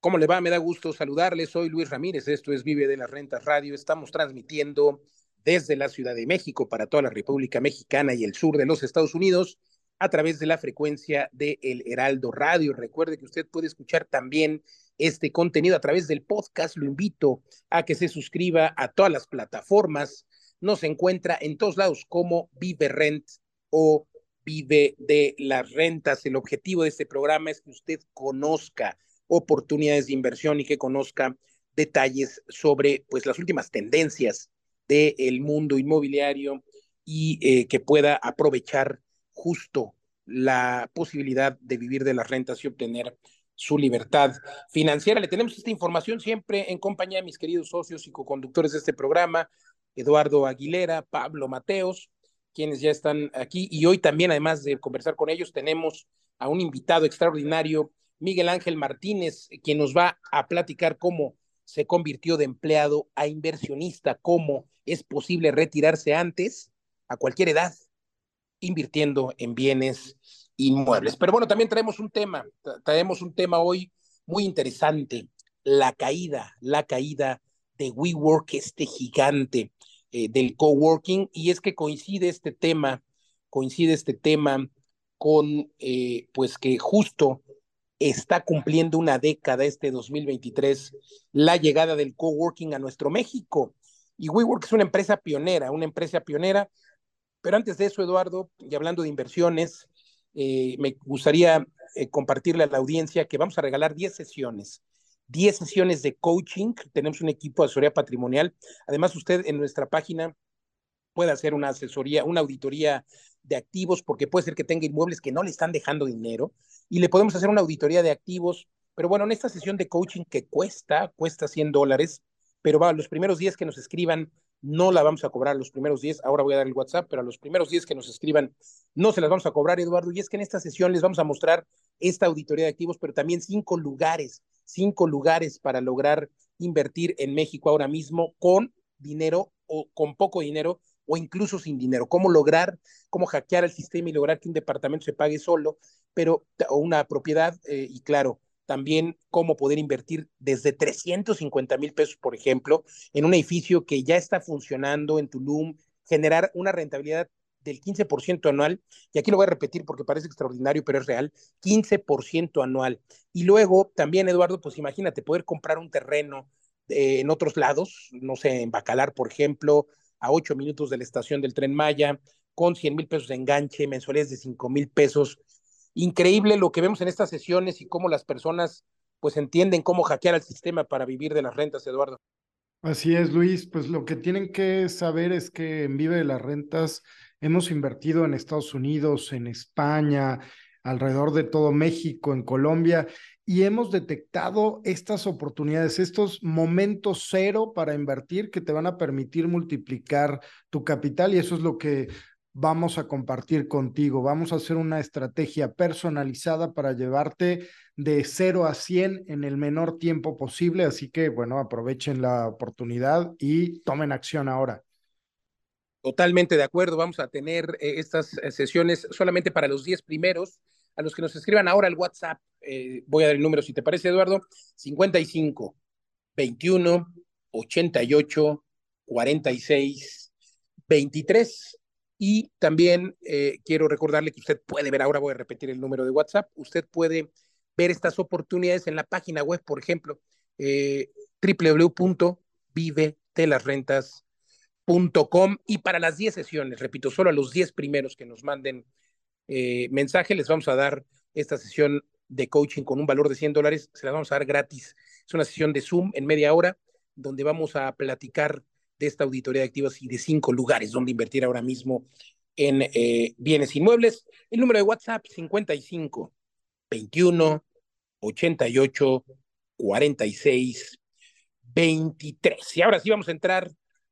¿Cómo le va? Me da gusto saludarle. Soy Luis Ramírez. Esto es Vive de las Rentas Radio. Estamos transmitiendo desde la Ciudad de México para toda la República Mexicana y el sur de los Estados Unidos a través de la frecuencia de El Heraldo Radio. Recuerde que usted puede escuchar también este contenido a través del podcast. Lo invito a que se suscriba a todas las plataformas. Nos encuentra en todos lados como Vive Rent o Vive de las Rentas. El objetivo de este programa es que usted conozca oportunidades de inversión y que conozca detalles sobre pues las últimas tendencias del mundo inmobiliario y eh, que pueda aprovechar justo la posibilidad de vivir de las rentas y obtener su libertad financiera. Le tenemos esta información siempre en compañía de mis queridos socios y co-conductores de este programa, Eduardo Aguilera, Pablo Mateos, quienes ya están aquí. Y hoy también, además de conversar con ellos, tenemos a un invitado extraordinario Miguel Ángel Martínez, quien nos va a platicar cómo se convirtió de empleado a inversionista, cómo es posible retirarse antes, a cualquier edad, invirtiendo en bienes inmuebles. Pero bueno, también traemos un tema, traemos un tema hoy muy interesante, la caída, la caída de WeWork, este gigante eh, del coworking, y es que coincide este tema, coincide este tema con, eh, pues que justo está cumpliendo una década este 2023 la llegada del coworking a nuestro México. Y WeWork es una empresa pionera, una empresa pionera. Pero antes de eso, Eduardo, y hablando de inversiones, eh, me gustaría eh, compartirle a la audiencia que vamos a regalar 10 sesiones. 10 sesiones de coaching. Tenemos un equipo de asesoría patrimonial. Además, usted en nuestra página puede hacer una asesoría, una auditoría de activos, porque puede ser que tenga inmuebles que no le están dejando dinero y le podemos hacer una auditoría de activos. Pero bueno, en esta sesión de coaching que cuesta, cuesta 100 dólares, pero va, los primeros días que nos escriban, no la vamos a cobrar los primeros 10, ahora voy a dar el WhatsApp, pero a los primeros 10 que nos escriban, no se las vamos a cobrar, Eduardo, y es que en esta sesión les vamos a mostrar esta auditoría de activos, pero también cinco lugares, cinco lugares para lograr invertir en México ahora mismo con dinero o con poco dinero o incluso sin dinero, cómo lograr, cómo hackear el sistema y lograr que un departamento se pague solo, pero o una propiedad eh, y claro, también cómo poder invertir desde 350 mil pesos, por ejemplo, en un edificio que ya está funcionando en Tulum, generar una rentabilidad del 15% anual, y aquí lo voy a repetir porque parece extraordinario, pero es real, 15% anual. Y luego también, Eduardo, pues imagínate, poder comprar un terreno eh, en otros lados, no sé, en Bacalar, por ejemplo, a ocho minutos de la estación del tren Maya, con 100 mil pesos de enganche, mensuales de 5 mil pesos. Increíble lo que vemos en estas sesiones y cómo las personas pues entienden cómo hackear el sistema para vivir de las rentas, Eduardo. Así es, Luis. Pues lo que tienen que saber es que en Vive de las Rentas hemos invertido en Estados Unidos, en España, alrededor de todo México, en Colombia, y hemos detectado estas oportunidades, estos momentos cero para invertir que te van a permitir multiplicar tu capital y eso es lo que vamos a compartir contigo. Vamos a hacer una estrategia personalizada para llevarte de cero a 100 en el menor tiempo posible, así que bueno, aprovechen la oportunidad y tomen acción ahora. Totalmente de acuerdo, vamos a tener eh, estas eh, sesiones solamente para los 10 primeros a los que nos escriban ahora al WhatsApp, eh, voy a dar el número si te parece, Eduardo, 55 21 88 46 23. Y también eh, quiero recordarle que usted puede ver, ahora voy a repetir el número de WhatsApp, usted puede ver estas oportunidades en la página web, por ejemplo, eh, www.vivetelasrentas.com y para las 10 sesiones, repito, solo a los 10 primeros que nos manden eh, mensaje, les vamos a dar esta sesión de coaching con un valor de 100 dólares, se la vamos a dar gratis. Es una sesión de Zoom en media hora, donde vamos a platicar de esta auditoría de activos y de cinco lugares donde invertir ahora mismo en eh, bienes inmuebles. El número de WhatsApp 55 21 88 46 23. Y ahora sí vamos a entrar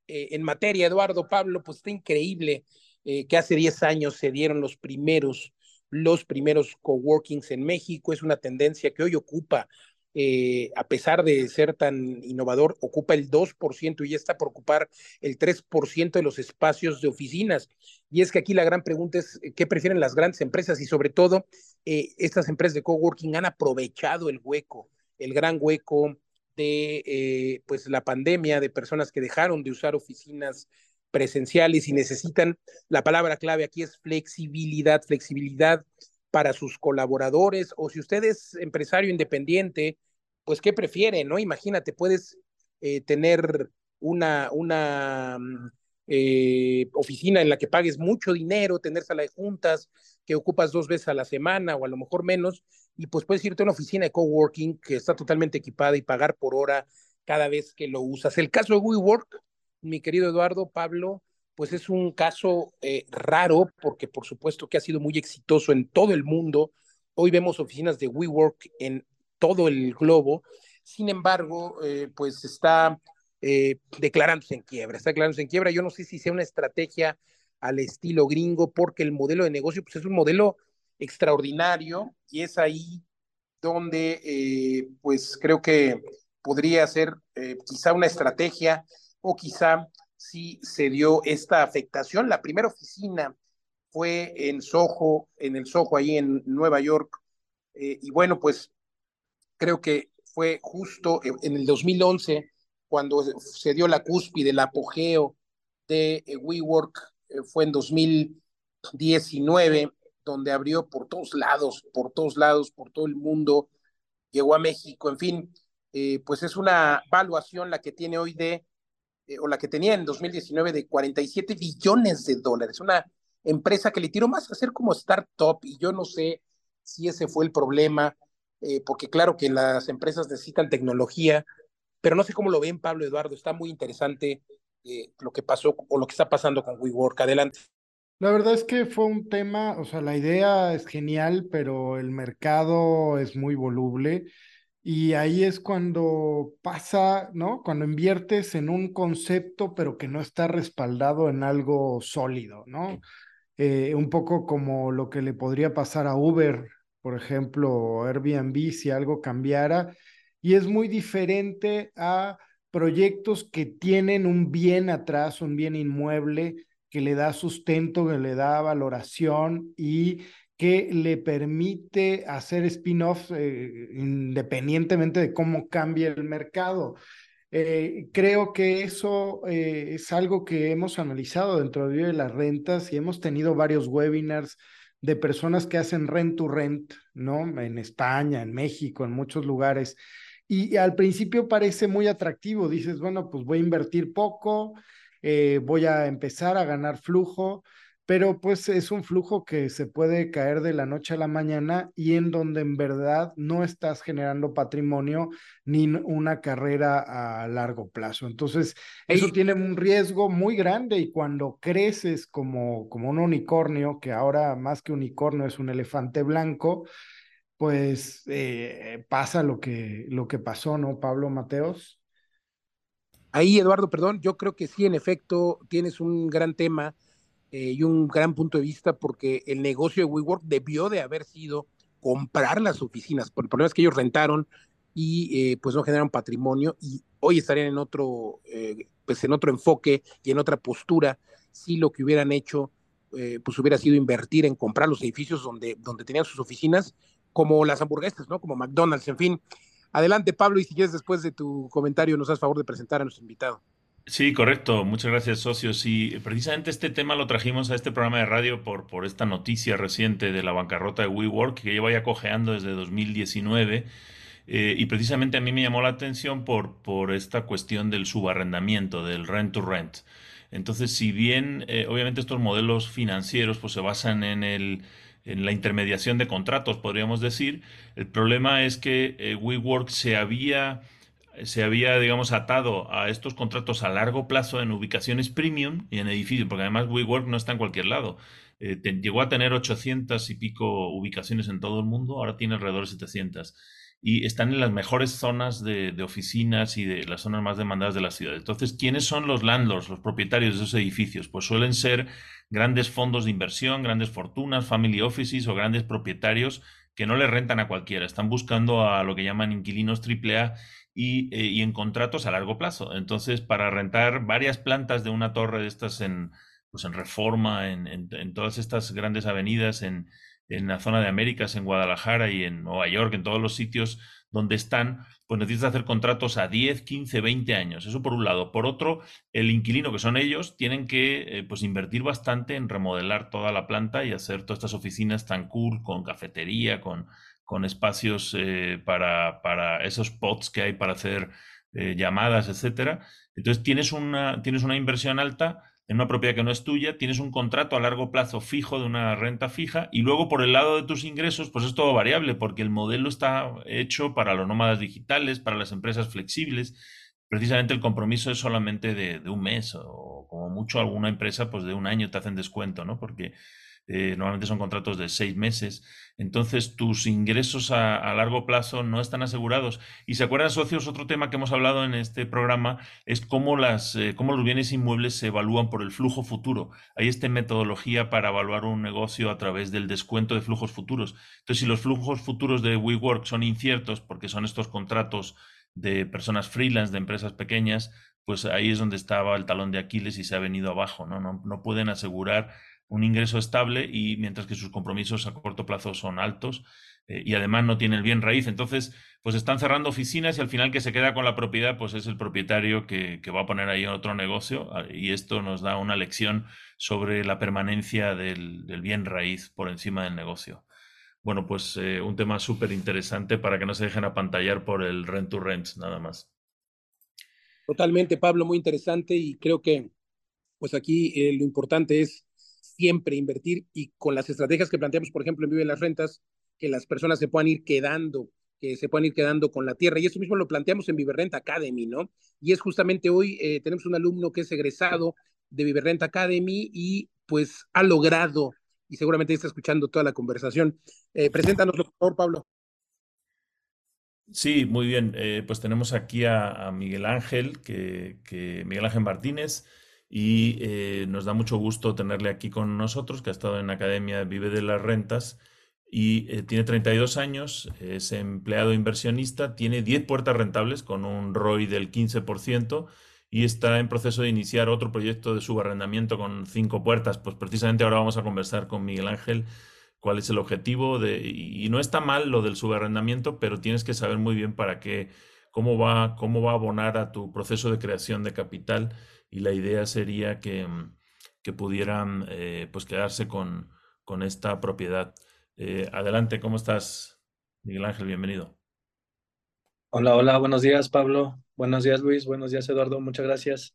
eh, en materia, Eduardo Pablo, pues está increíble eh, que hace 10 años se dieron los primeros, los primeros coworkings en México. Es una tendencia que hoy ocupa, eh, a pesar de ser tan innovador, ocupa el 2% y ya está por ocupar el 3% de los espacios de oficinas. Y es que aquí la gran pregunta es, ¿qué prefieren las grandes empresas? Y sobre todo, eh, estas empresas de coworking han aprovechado el hueco el gran hueco de eh, pues la pandemia, de personas que dejaron de usar oficinas presenciales y necesitan, la palabra clave aquí es flexibilidad, flexibilidad para sus colaboradores o si usted es empresario independiente, pues ¿qué prefiere? ¿No? Imagínate, puedes eh, tener una, una mm, eh, oficina en la que pagues mucho dinero, tener sala de juntas que ocupas dos veces a la semana o a lo mejor menos, y pues puedes irte a una oficina de coworking que está totalmente equipada y pagar por hora cada vez que lo usas. El caso de WeWork, mi querido Eduardo Pablo, pues es un caso eh, raro porque por supuesto que ha sido muy exitoso en todo el mundo. Hoy vemos oficinas de WeWork en todo el globo. Sin embargo, eh, pues está eh, declarándose en quiebra, está declarándose en quiebra. Yo no sé si sea una estrategia al estilo gringo porque el modelo de negocio pues es un modelo extraordinario y es ahí donde pues creo que podría ser quizá una estrategia o quizá si se dio esta afectación. La primera oficina fue en Soho, en el Soho, ahí en Nueva York. Eh, y bueno, pues creo que fue justo en el 2011 cuando se dio la cúspide, el apogeo de eh, WeWork, eh, fue en 2019, donde abrió por todos lados, por todos lados, por todo el mundo, llegó a México, en fin, pues es una valuación la que tiene hoy de eh, o la que tenía en 2019 de 47 billones de dólares, una empresa que le tiró más a ser como startup y yo no sé si ese fue el problema, eh, porque claro que las empresas necesitan tecnología, pero no sé cómo lo ven Pablo Eduardo, está muy interesante eh, lo que pasó o lo que está pasando con WeWork. Adelante. La verdad es que fue un tema, o sea, la idea es genial, pero el mercado es muy voluble. Y ahí es cuando pasa, ¿no? Cuando inviertes en un concepto, pero que no está respaldado en algo sólido, ¿no? Eh, un poco como lo que le podría pasar a Uber, por ejemplo, o Airbnb, si algo cambiara. Y es muy diferente a proyectos que tienen un bien atrás, un bien inmueble, que le da sustento, que le da valoración y que le permite hacer spin-off eh, independientemente de cómo cambie el mercado. Eh, creo que eso eh, es algo que hemos analizado dentro de las rentas y hemos tenido varios webinars de personas que hacen rent to rent, ¿no? En España, en México, en muchos lugares. Y, al principio parece muy atractivo. Dices, bueno, pues voy a invertir poco, voy a empezar a ganar flujo pero pues es un flujo que se puede caer de la noche a la mañana y en donde en verdad no estás generando patrimonio ni una carrera a largo plazo. Entonces, eso tiene un riesgo muy grande y cuando creces como, como un unicornio, que ahora más que unicornio es un elefante blanco, pues eh, pasa lo que, lo que pasó, ¿no, Pablo Mateos? Ahí, Eduardo, perdón, yo creo que sí, en efecto, tienes un gran tema eh, y un gran punto de vista porque el negocio de WeWork debió de haber sido comprar las oficinas. el problema es que ellos rentaron y eh, pues no generaron patrimonio y hoy estarían en otro, eh, pues en otro enfoque y en otra postura si lo que hubieran hecho pues hubiera sido invertir en comprar los edificios donde, donde tenían sus oficinas, como las hamburguesas, ¿no? Como McDonald's, en fin. Adelante, Pablo, y si quieres después de tu comentario nos das favor de presentar a nuestro invitado. Sí, correcto. Muchas gracias, socios. Y precisamente este tema lo trajimos a este programa de radio por, por esta noticia reciente de la bancarrota de WeWork, que lleva ya cojeando desde 2019. Eh, y precisamente a mí me llamó la atención por, por esta cuestión del subarrendamiento, del rent to rent. Entonces, si bien eh, obviamente estos modelos financieros pues, se basan en, el, en la intermediación de contratos, podríamos decir, el problema es que eh, WeWork se había se había, digamos, atado a estos contratos a largo plazo en ubicaciones premium y en edificios, porque además WeWork no está en cualquier lado. Eh, llegó a tener 800 y pico ubicaciones en todo el mundo, ahora tiene alrededor de 700. Y están en las mejores zonas de, oficinas y de las zonas más demandadas de la ciudad. Entonces, ¿quiénes son los landlords, los propietarios de esos edificios? Pues suelen ser grandes fondos de inversión, grandes fortunas, family offices o grandes propietarios que no le rentan a cualquiera. Están buscando a lo que llaman inquilinos AAA eh, y, en contratos a largo plazo. Entonces, para rentar varias plantas de una torre de estas en, pues en Reforma, en, todas estas grandes avenidas, en, en la zona de Américas, en Guadalajara y en Nueva York, en todos los sitios donde están, pues necesitas hacer contratos a 10, 15, 20 años. Eso por un lado. Por otro, el inquilino, que son ellos, tienen que eh, pues invertir bastante en remodelar toda la planta y hacer todas estas oficinas tan cool, con cafetería, con, con espacios eh, para, para, esos pods que hay para hacer eh, llamadas, etcétera. Entonces tienes una, tienes una inversión alta en una propiedad que no es tuya, tienes un contrato a largo plazo fijo de una renta fija y luego por el lado de tus ingresos, pues es todo variable porque el modelo está hecho para los nómadas digitales, para las empresas flexibles. Precisamente el compromiso es solamente de, de un mes o como mucho alguna empresa, pues de un año te hacen descuento, ¿no? Porque eh, normalmente son contratos de seis meses, entonces tus ingresos a, largo plazo no están asegurados. Y se acuerdan, socios, otro tema que hemos hablado en este programa es cómo, las, eh, cómo los bienes inmuebles se evalúan por el flujo futuro. Hay esta metodología para evaluar un negocio a través del descuento de flujos futuros. Entonces, si los flujos futuros de WeWork son inciertos, porque son estos contratos de personas freelance, de empresas pequeñas, pues ahí es donde estaba el talón de Aquiles y se ha venido abajo, ¿no? No, no pueden asegurar un ingreso estable y mientras que sus compromisos a corto plazo son altos eh, y además no tiene el bien raíz. Entonces, pues están cerrando oficinas y al final que se queda con la propiedad, pues es el propietario que, va a poner ahí otro negocio ah, y esto nos da una lección sobre la permanencia del, bien raíz por encima del negocio. Bueno, pues eh, un tema súper interesante para que no se dejen apantallar por el rent to rent, nada más. Totalmente, Pablo, muy interesante y creo que pues aquí eh, lo importante es siempre invertir y con las estrategias que planteamos, por ejemplo, en Vive las Rentas, que las personas se puedan ir quedando, que se puedan ir quedando con la tierra. Y eso mismo lo planteamos en Vive Renta Academy, ¿no? Y es justamente hoy, eh, tenemos un alumno que es egresado de Vive Renta Academy y pues ha logrado, y seguramente está escuchando toda la conversación. Eh, preséntanos, por favor, Pablo. Sí, muy bien. Eh, pues tenemos aquí a, Miguel Ángel, que Miguel Ángel Martínez, y eh, nos da mucho gusto tenerle aquí con nosotros, que ha estado en Academia Vive de las Rentas y eh, tiene 32 años, es empleado inversionista, tiene 10 puertas rentables con un ROI del 15% y está en proceso de iniciar otro proyecto de subarrendamiento con 5 puertas. Pues precisamente ahora vamos a conversar con Miguel Ángel cuál es el objetivo de, y no está mal lo del subarrendamiento, pero tienes que saber muy bien para qué, cómo va, cómo va a abonar a tu proceso de creación de capital y la idea sería que, mm, que pudieran eh, pues quedarse con, con esta propiedad. Eh, adelante, ¿cómo estás, Miguel Ángel? Bienvenido. Hola, hola, buenos días, Pablo. Buenos días, Luis. Buenos días, Eduardo. Muchas gracias.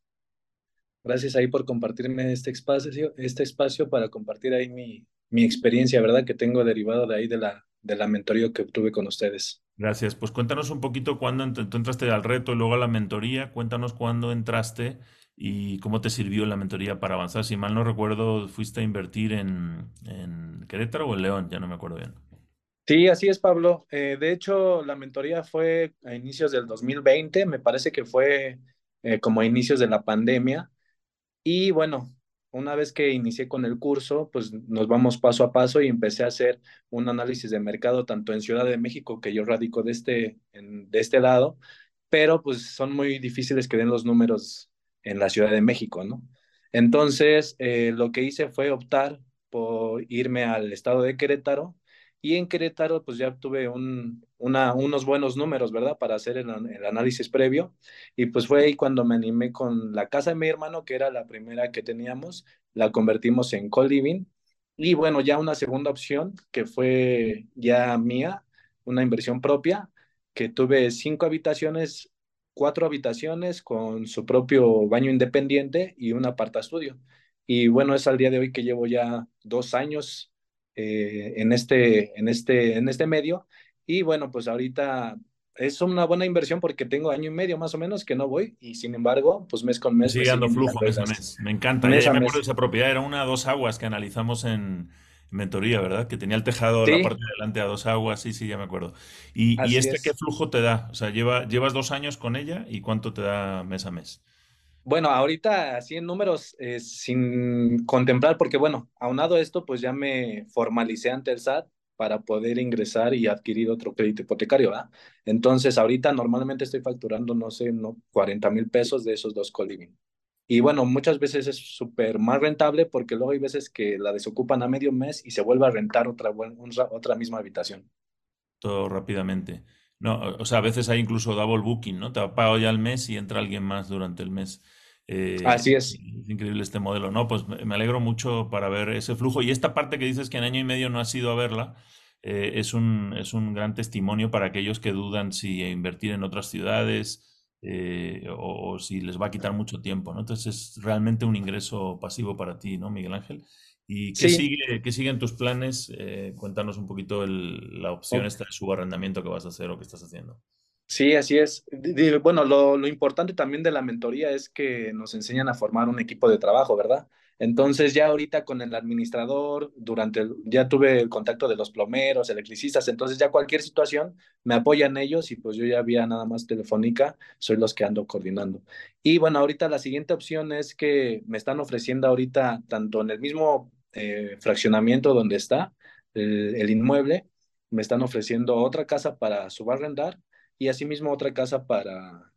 Gracias ahí por compartirme este espacio, este espacio para compartir ahí mi, mi experiencia, ¿verdad? Que tengo derivado de ahí de la, de la mentoría que obtuve con ustedes. Gracias. Pues cuéntanos un poquito cuándo entraste al reto y luego a la mentoría. Cuéntanos cuándo entraste y cómo te sirvió la mentoría para avanzar. Si mal no recuerdo, fuiste a invertir en, en Querétaro o en León, ya no me acuerdo bien. Sí, así es, Pablo. Eh, de hecho, la mentoría fue a inicios del 2020, me parece que fue eh, como a inicios de la pandemia. Y bueno, una vez que inicié con el curso, pues nos vamos paso a paso y empecé a hacer un análisis de mercado tanto en Ciudad de México, que yo radico de este, de este lado, pero pues son muy difíciles que den los números en la Ciudad de México, ¿no? Entonces, eh, lo que hice fue optar por irme al estado de Querétaro y en Querétaro pues ya tuve un, unos buenos números, ¿verdad? Para hacer el, el, análisis previo y pues fue ahí cuando me animé con la casa de mi hermano, que era la primera que teníamos, la convertimos en co-living y bueno, ya una segunda opción que fue ya mía, una inversión propia, que tuve cinco habitaciones cuatro habitaciones con su propio baño independiente y un aparta estudio. Y bueno, es al día de hoy que llevo ya dos años eh, en, este, en, este, en este medio. Y bueno, pues ahorita es una buena inversión porque tengo año y medio más o menos que no voy y sin embargo, pues mes con mes. Sigue dando flujo mes a mes. Me encanta. me acuerdo de esa propiedad, era una dos aguas que analizamos en, mentoría, ¿verdad? Que tenía el tejado la parte de delante a dos aguas, sí, sí, ya me acuerdo. ¿Y, ¿y este qué flujo te da? O sea, lleva, llevas dos años con ella y cuánto te da mes a mes. Bueno, ahorita así en números, eh, sin contemplar, porque bueno, aunado a esto, pues ya me formalicé ante el SAT para poder ingresar y adquirir otro crédito hipotecario, ¿verdad? Entonces, ahorita normalmente estoy facturando, no sé, no, 40 mil pesos de esos dos co-living. Y bueno, muchas veces es súper más rentable porque luego hay veces que la desocupan a medio mes y se vuelve a rentar otra, otra misma habitación. Todo rápidamente. No, o sea, a veces hay incluso double booking, ¿no? Te ha pagado ya el mes y entra alguien más durante el mes. Eh, Así es. Es increíble este modelo, ¿no? Pues me alegro mucho para ver ese flujo. Y esta parte que dices que en año y medio no has ido a verla, eh, es, un, es un gran testimonio para aquellos que dudan si invertir en otras ciudades eh, o, si les va a quitar mucho tiempo, ¿no? Entonces es realmente un ingreso pasivo para ti, ¿no, Miguel Ángel? ¿Y qué, sigue, qué siguen tus planes? Eh, cuéntanos un poquito la opción esta de subarrendamiento que vas a hacer o que estás haciendo. Sí, así es. Bueno, lo, lo, importante también de la mentoría es que nos enseñan a formar un equipo de trabajo, ¿verdad? Entonces ya ahorita con el administrador, durante ya tuve el contacto de los plomeros, electricistas, entonces ya cualquier situación me apoyan ellos y pues yo ya vía nada más telefónica, soy los que ando coordinando. Y bueno, ahorita la siguiente opción es que me están ofreciendo ahorita tanto en el mismo eh, fraccionamiento donde está el, el, inmueble, me están ofreciendo otra casa para subarrendar y asimismo otra casa para,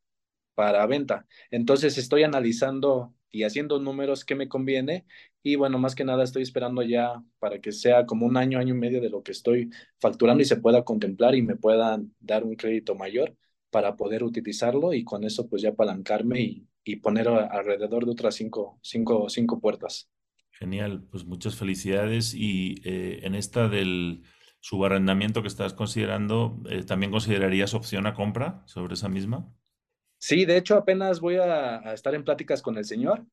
para venta. Entonces estoy analizando y haciendo números que me conviene. Y bueno, más que nada estoy esperando ya para que sea como un año, año y medio de lo que estoy facturando y se pueda contemplar y me puedan dar un crédito mayor para poder utilizarlo y con eso pues ya apalancarme y, y poner alrededor de otras cinco, cinco, cinco puertas. Genial, pues muchas felicidades y eh, en esta del subarrendamiento que estás considerando, eh, ¿también considerarías opción a compra sobre esa misma? Sí, de hecho apenas voy a, estar en pláticas con el señor.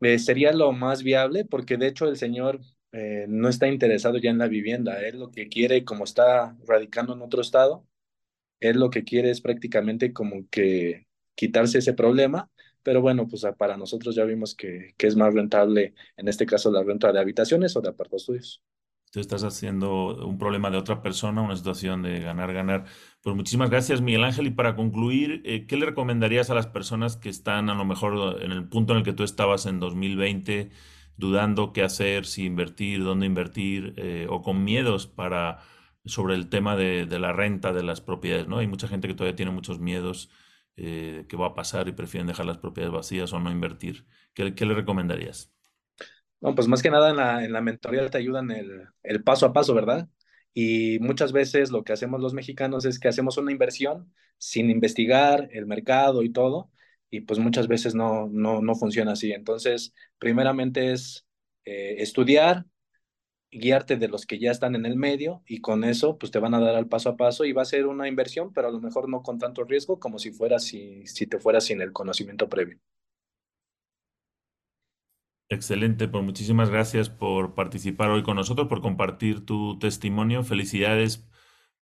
Eh, sería lo más viable porque de hecho el señor eh, no está interesado ya en la vivienda. Él lo que quiere, como está radicando en otro estado, él lo que quiere es prácticamente como que quitarse ese problema. Pero bueno, pues para nosotros ya vimos que, que es más rentable, en este caso, la renta de habitaciones o de estudios tú estás haciendo un problema de otra persona, una situación de ganar, ganar. Pues muchísimas gracias, Miguel Ángel. Y para concluir, eh, ¿qué le recomendarías a las personas que están a lo mejor en el punto en el que tú estabas en 2020, dudando qué hacer, si invertir, dónde invertir, eh, o con miedos para sobre el tema de, la renta de las propiedades, ¿no? Hay mucha gente que todavía tiene muchos miedos eh, que va a pasar y prefieren dejar las propiedades vacías o no invertir. ¿Qué, qué le recomendarías? No, pues más que nada en la, en la mentoría te ayudan el, el paso a paso, ¿verdad? Y muchas veces lo que hacemos los mexicanos es que hacemos una inversión sin investigar el mercado y todo, y pues muchas veces no, no, no funciona así. Entonces, primeramente es eh, estudiar, guiarte de los que ya están en el medio y con eso pues te van a dar al paso a paso y va a ser una inversión, pero a lo mejor no con tanto riesgo como si fuera si, si te fueras sin el conocimiento previo. Excelente, pues muchísimas gracias por participar hoy con nosotros, por compartir tu testimonio. Felicidades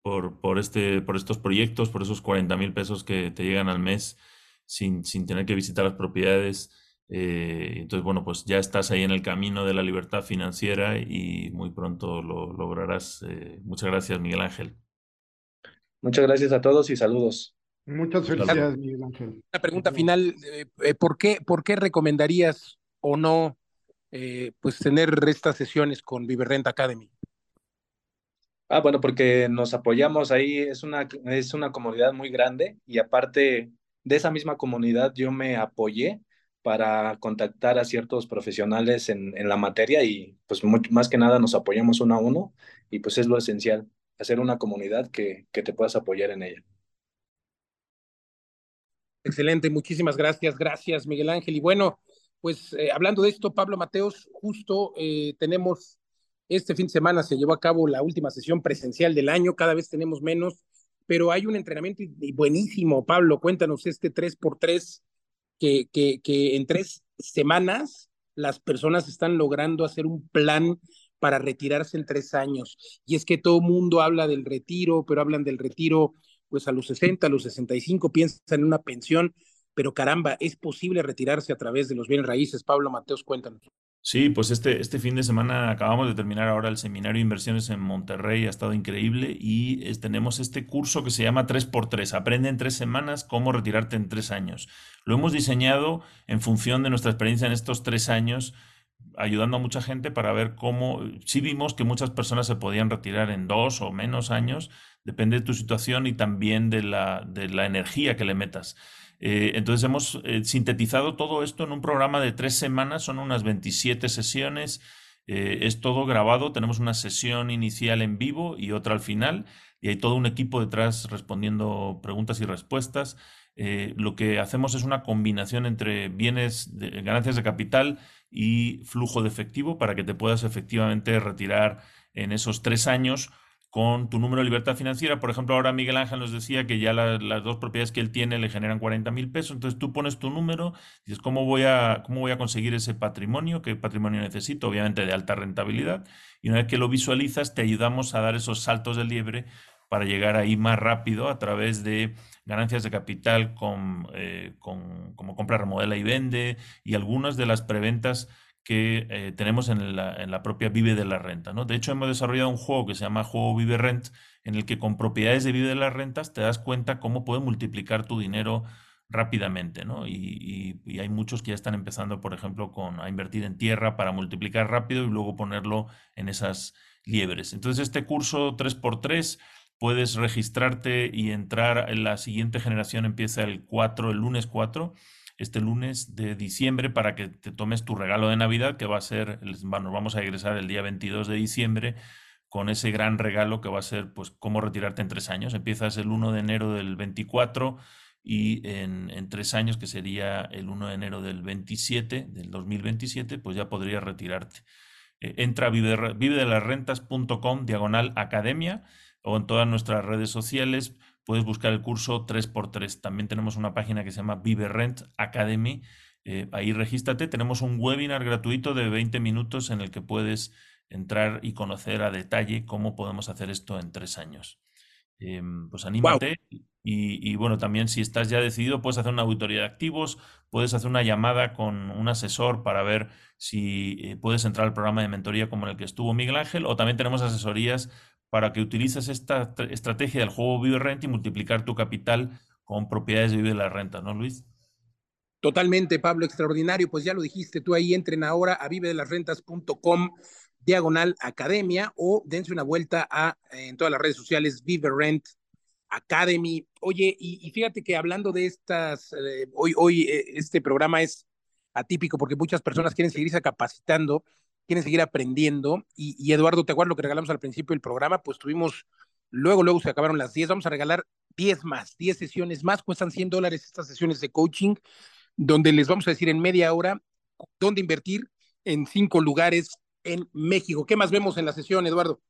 por, por, este, por estos proyectos, por esos 40 mil pesos que te llegan al mes sin, sin tener que visitar las propiedades. Eh, entonces, bueno, pues ya estás ahí en el camino de la libertad financiera y muy pronto lo lograrás. Eh, muchas gracias, Miguel Ángel. Muchas gracias a todos y saludos. Muchas felicidades, Miguel Ángel. La pregunta final, eh, ¿por, qué, ¿por qué recomendarías o no eh, pues tener estas sesiones con Viverrent Academy? Ah, bueno, porque nos apoyamos ahí, es una, es una comunidad muy grande y aparte de esa misma comunidad yo me apoyé para contactar a ciertos profesionales en, en la materia y pues más que nada nos apoyamos uno a uno y pues es lo esencial, hacer una comunidad que, que te puedas apoyar en ella. Excelente, muchísimas gracias, gracias Miguel Ángel. Y bueno, pues eh, hablando de esto, Pablo Mateos, justo eh, tenemos, este fin de semana se llevó a cabo la última sesión presencial del año, cada vez tenemos menos, pero hay un entrenamiento buenísimo, Pablo, cuéntanos este 3x3, que, que, que en tres semanas las personas están logrando hacer un plan para retirarse en tres años. Y es que todo mundo habla del retiro, pero hablan del retiro pues a los 60, a los 65, piensan en una pensión, pero caramba, es posible retirarse a través de los bienes raíces. Pablo Mateos, cuéntanos. Sí, pues este, este fin de semana acabamos de terminar ahora el seminario de inversiones en Monterrey, ha estado increíble y tenemos este curso que se llama 3x3, aprende en tres semanas cómo retirarte en tres años. Lo hemos diseñado en función de nuestra experiencia en estos tres años, ayudando a mucha gente para ver cómo, sí vimos que muchas personas se podían retirar en dos o menos años, depende de tu situación y también de la, de la energía que le metas. Eh, entonces hemos eh, sintetizado todo esto en un programa de tres semanas, son unas 27 sesiones, eh, es todo grabado, tenemos una sesión inicial en vivo y otra al final y hay todo un equipo detrás respondiendo preguntas y respuestas. Lo que hacemos es una combinación entre bienes, ganancias de capital y flujo de efectivo para que te puedas efectivamente retirar en esos tres años con tu número de libertad financiera. Por ejemplo, ahora Miguel Ángel nos decía que ya las dos propiedades que él tiene le generan 40 mil pesos. Entonces tú pones tu número y dices, ¿cómo voy, a, ¿cómo voy a conseguir ese patrimonio? ¿Qué patrimonio necesito? Obviamente de alta rentabilidad. Y una vez que lo visualizas, te ayudamos a dar esos saltos de liebre para llegar ahí más rápido a través de ganancias de capital con, eh, con, como compra, remodela y vende y algunas de las preventas que eh, tenemos en la, en la, propia Vive de la Renta. ¿no? De hecho, hemos desarrollado un juego que se llama Juego Vive Rent, en el que con propiedades de Vive de las Rentas te das cuenta cómo puedes multiplicar tu dinero rápidamente, ¿no? Y, y, hay muchos que ya están empezando, por ejemplo, con, a invertir en tierra para multiplicar rápido y luego ponerlo en esas liebres. Entonces, este curso 3x3 puedes registrarte y entrar en la siguiente generación, empieza el 4, el lunes 4, este lunes de diciembre, para que te tomes tu regalo de Navidad, que va a ser, nos vamos a egresar el día 22 de diciembre con ese gran regalo que va a ser, pues, cómo retirarte en tres años. Empiezas el 1 de enero del 24 y en, tres años, que sería el 1 de enero del 27, del 2027, pues ya podrías retirarte. Eh, entra a vivedelasrentas.com, diagonal academia, o en todas nuestras redes sociales puedes buscar el curso 3x3. También tenemos una página que se llama Vive Rent Academy. Eh, ahí regístrate. Tenemos un webinar gratuito de 20 minutos en el que puedes entrar y conocer a detalle cómo podemos hacer esto en tres años. Em, pues anímate. Y, y, bueno, también si estás ya decidido, puedes hacer una auditoría de activos, puedes hacer una llamada con un asesor para ver si eh, puedes entrar al programa de mentoría como en el que estuvo Miguel Ángel, o también tenemos asesorías para que utilices esta estrategia del juego Vive Renta y multiplicar tu capital con propiedades de Vive la Renta, ¿no, Luis? Totalmente, Pablo, extraordinario. Pues ya lo dijiste tú ahí, entren ahora a vivedelasrentas.com diagonal academia o dense una vuelta a en todas las redes sociales Vive Rent Academy. Oye, y, y fíjate que hablando de estas, eh, hoy, hoy eh, este programa es atípico porque muchas personas quieren seguirse capacitando quieren seguir aprendiendo. Y, Eduardo, ¿te acuerdas lo que regalamos al principio del programa? Pues tuvimos, luego, luego se acabaron las 10, vamos a regalar 10 más, 10 sesiones más, cuestan 100 dólares estas sesiones de coaching, donde les vamos a decir en media hora dónde invertir en cinco lugares en México. ¿Qué más vemos en la sesión, Eduardo?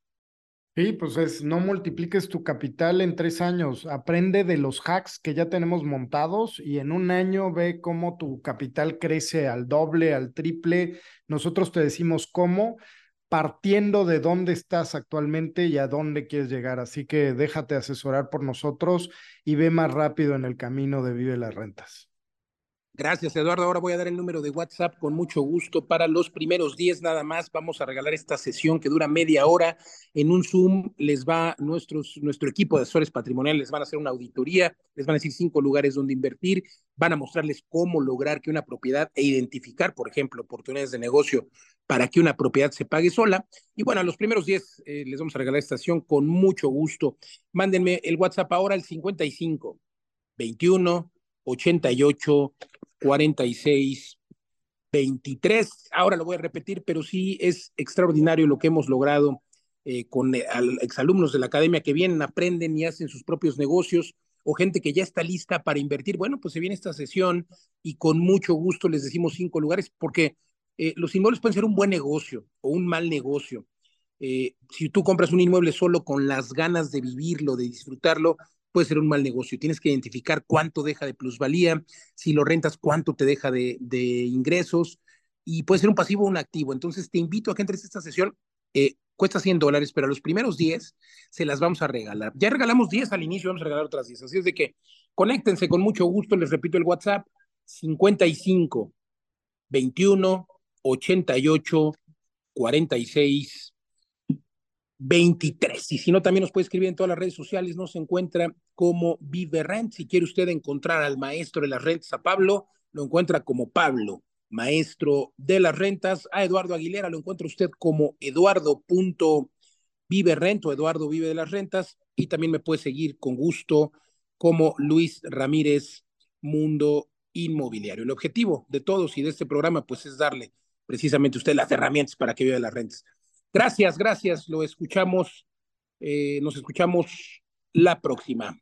Sí, pues es, no multipliques tu capital en tres años, aprende de los hacks que ya tenemos montados y en un año ve cómo tu capital crece al doble, al triple. Nosotros te decimos cómo, partiendo de dónde estás actualmente y a dónde quieres llegar. Así que déjate asesorar por nosotros y ve más rápido en el camino de Vive las Rentas. Gracias, Eduardo. Ahora voy a dar el número de WhatsApp con mucho gusto. Para los primeros 10 nada más, vamos a regalar esta sesión que dura media hora. En un Zoom les va nuestros, nuestro equipo de asesores patrimoniales, les van a hacer una auditoría, les van a decir cinco lugares donde invertir, van a mostrarles cómo lograr que una propiedad e identificar, por ejemplo, oportunidades de negocio para que una propiedad se pague sola. Y bueno, a los primeros 10 eh, les vamos a regalar esta sesión con mucho gusto. Mándenme el WhatsApp ahora al 55 21 88 46 23. Ahora lo voy a repetir, pero sí es extraordinario lo que hemos logrado eh, con eh, exalumnos de la academia que vienen, aprenden y hacen sus propios negocios o gente que ya está lista para invertir. Bueno, pues se viene esta sesión y con mucho gusto les decimos cinco lugares porque eh, los inmuebles pueden ser un buen negocio o un mal negocio. Si tú compras un inmueble solo con las ganas de vivirlo, de disfrutarlo, puede ser un mal negocio. Tienes que identificar cuánto deja de plusvalía, si lo rentas, cuánto te deja de, ingresos, y puede ser un pasivo o un activo. Entonces, te invito a que entres a esta sesión. Eh, cuesta 100 dólares, pero a los primeros 10 se las vamos a regalar. Ya regalamos 10 al inicio, vamos a regalar otras 10. Así es de que conéctense con mucho gusto. Les repito el WhatsApp: 55 21 88 46 23. Y si no, también nos puede escribir en todas las redes sociales, nos encuentra como Vive Rent. Si quiere usted encontrar al maestro de las rentas, a Pablo, lo encuentra como Pablo, maestro de las rentas. A Eduardo Aguilera lo encuentra usted como Eduardo.viverent o Eduardo Vive de las Rentas. Y también me puede seguir con gusto como Luis Ramírez Mundo Inmobiliario. El objetivo de todos y de este programa, pues, es darle precisamente a usted las herramientas para que viva las rentas. Gracias, gracias. Lo escuchamos, eh, nos escuchamos la próxima.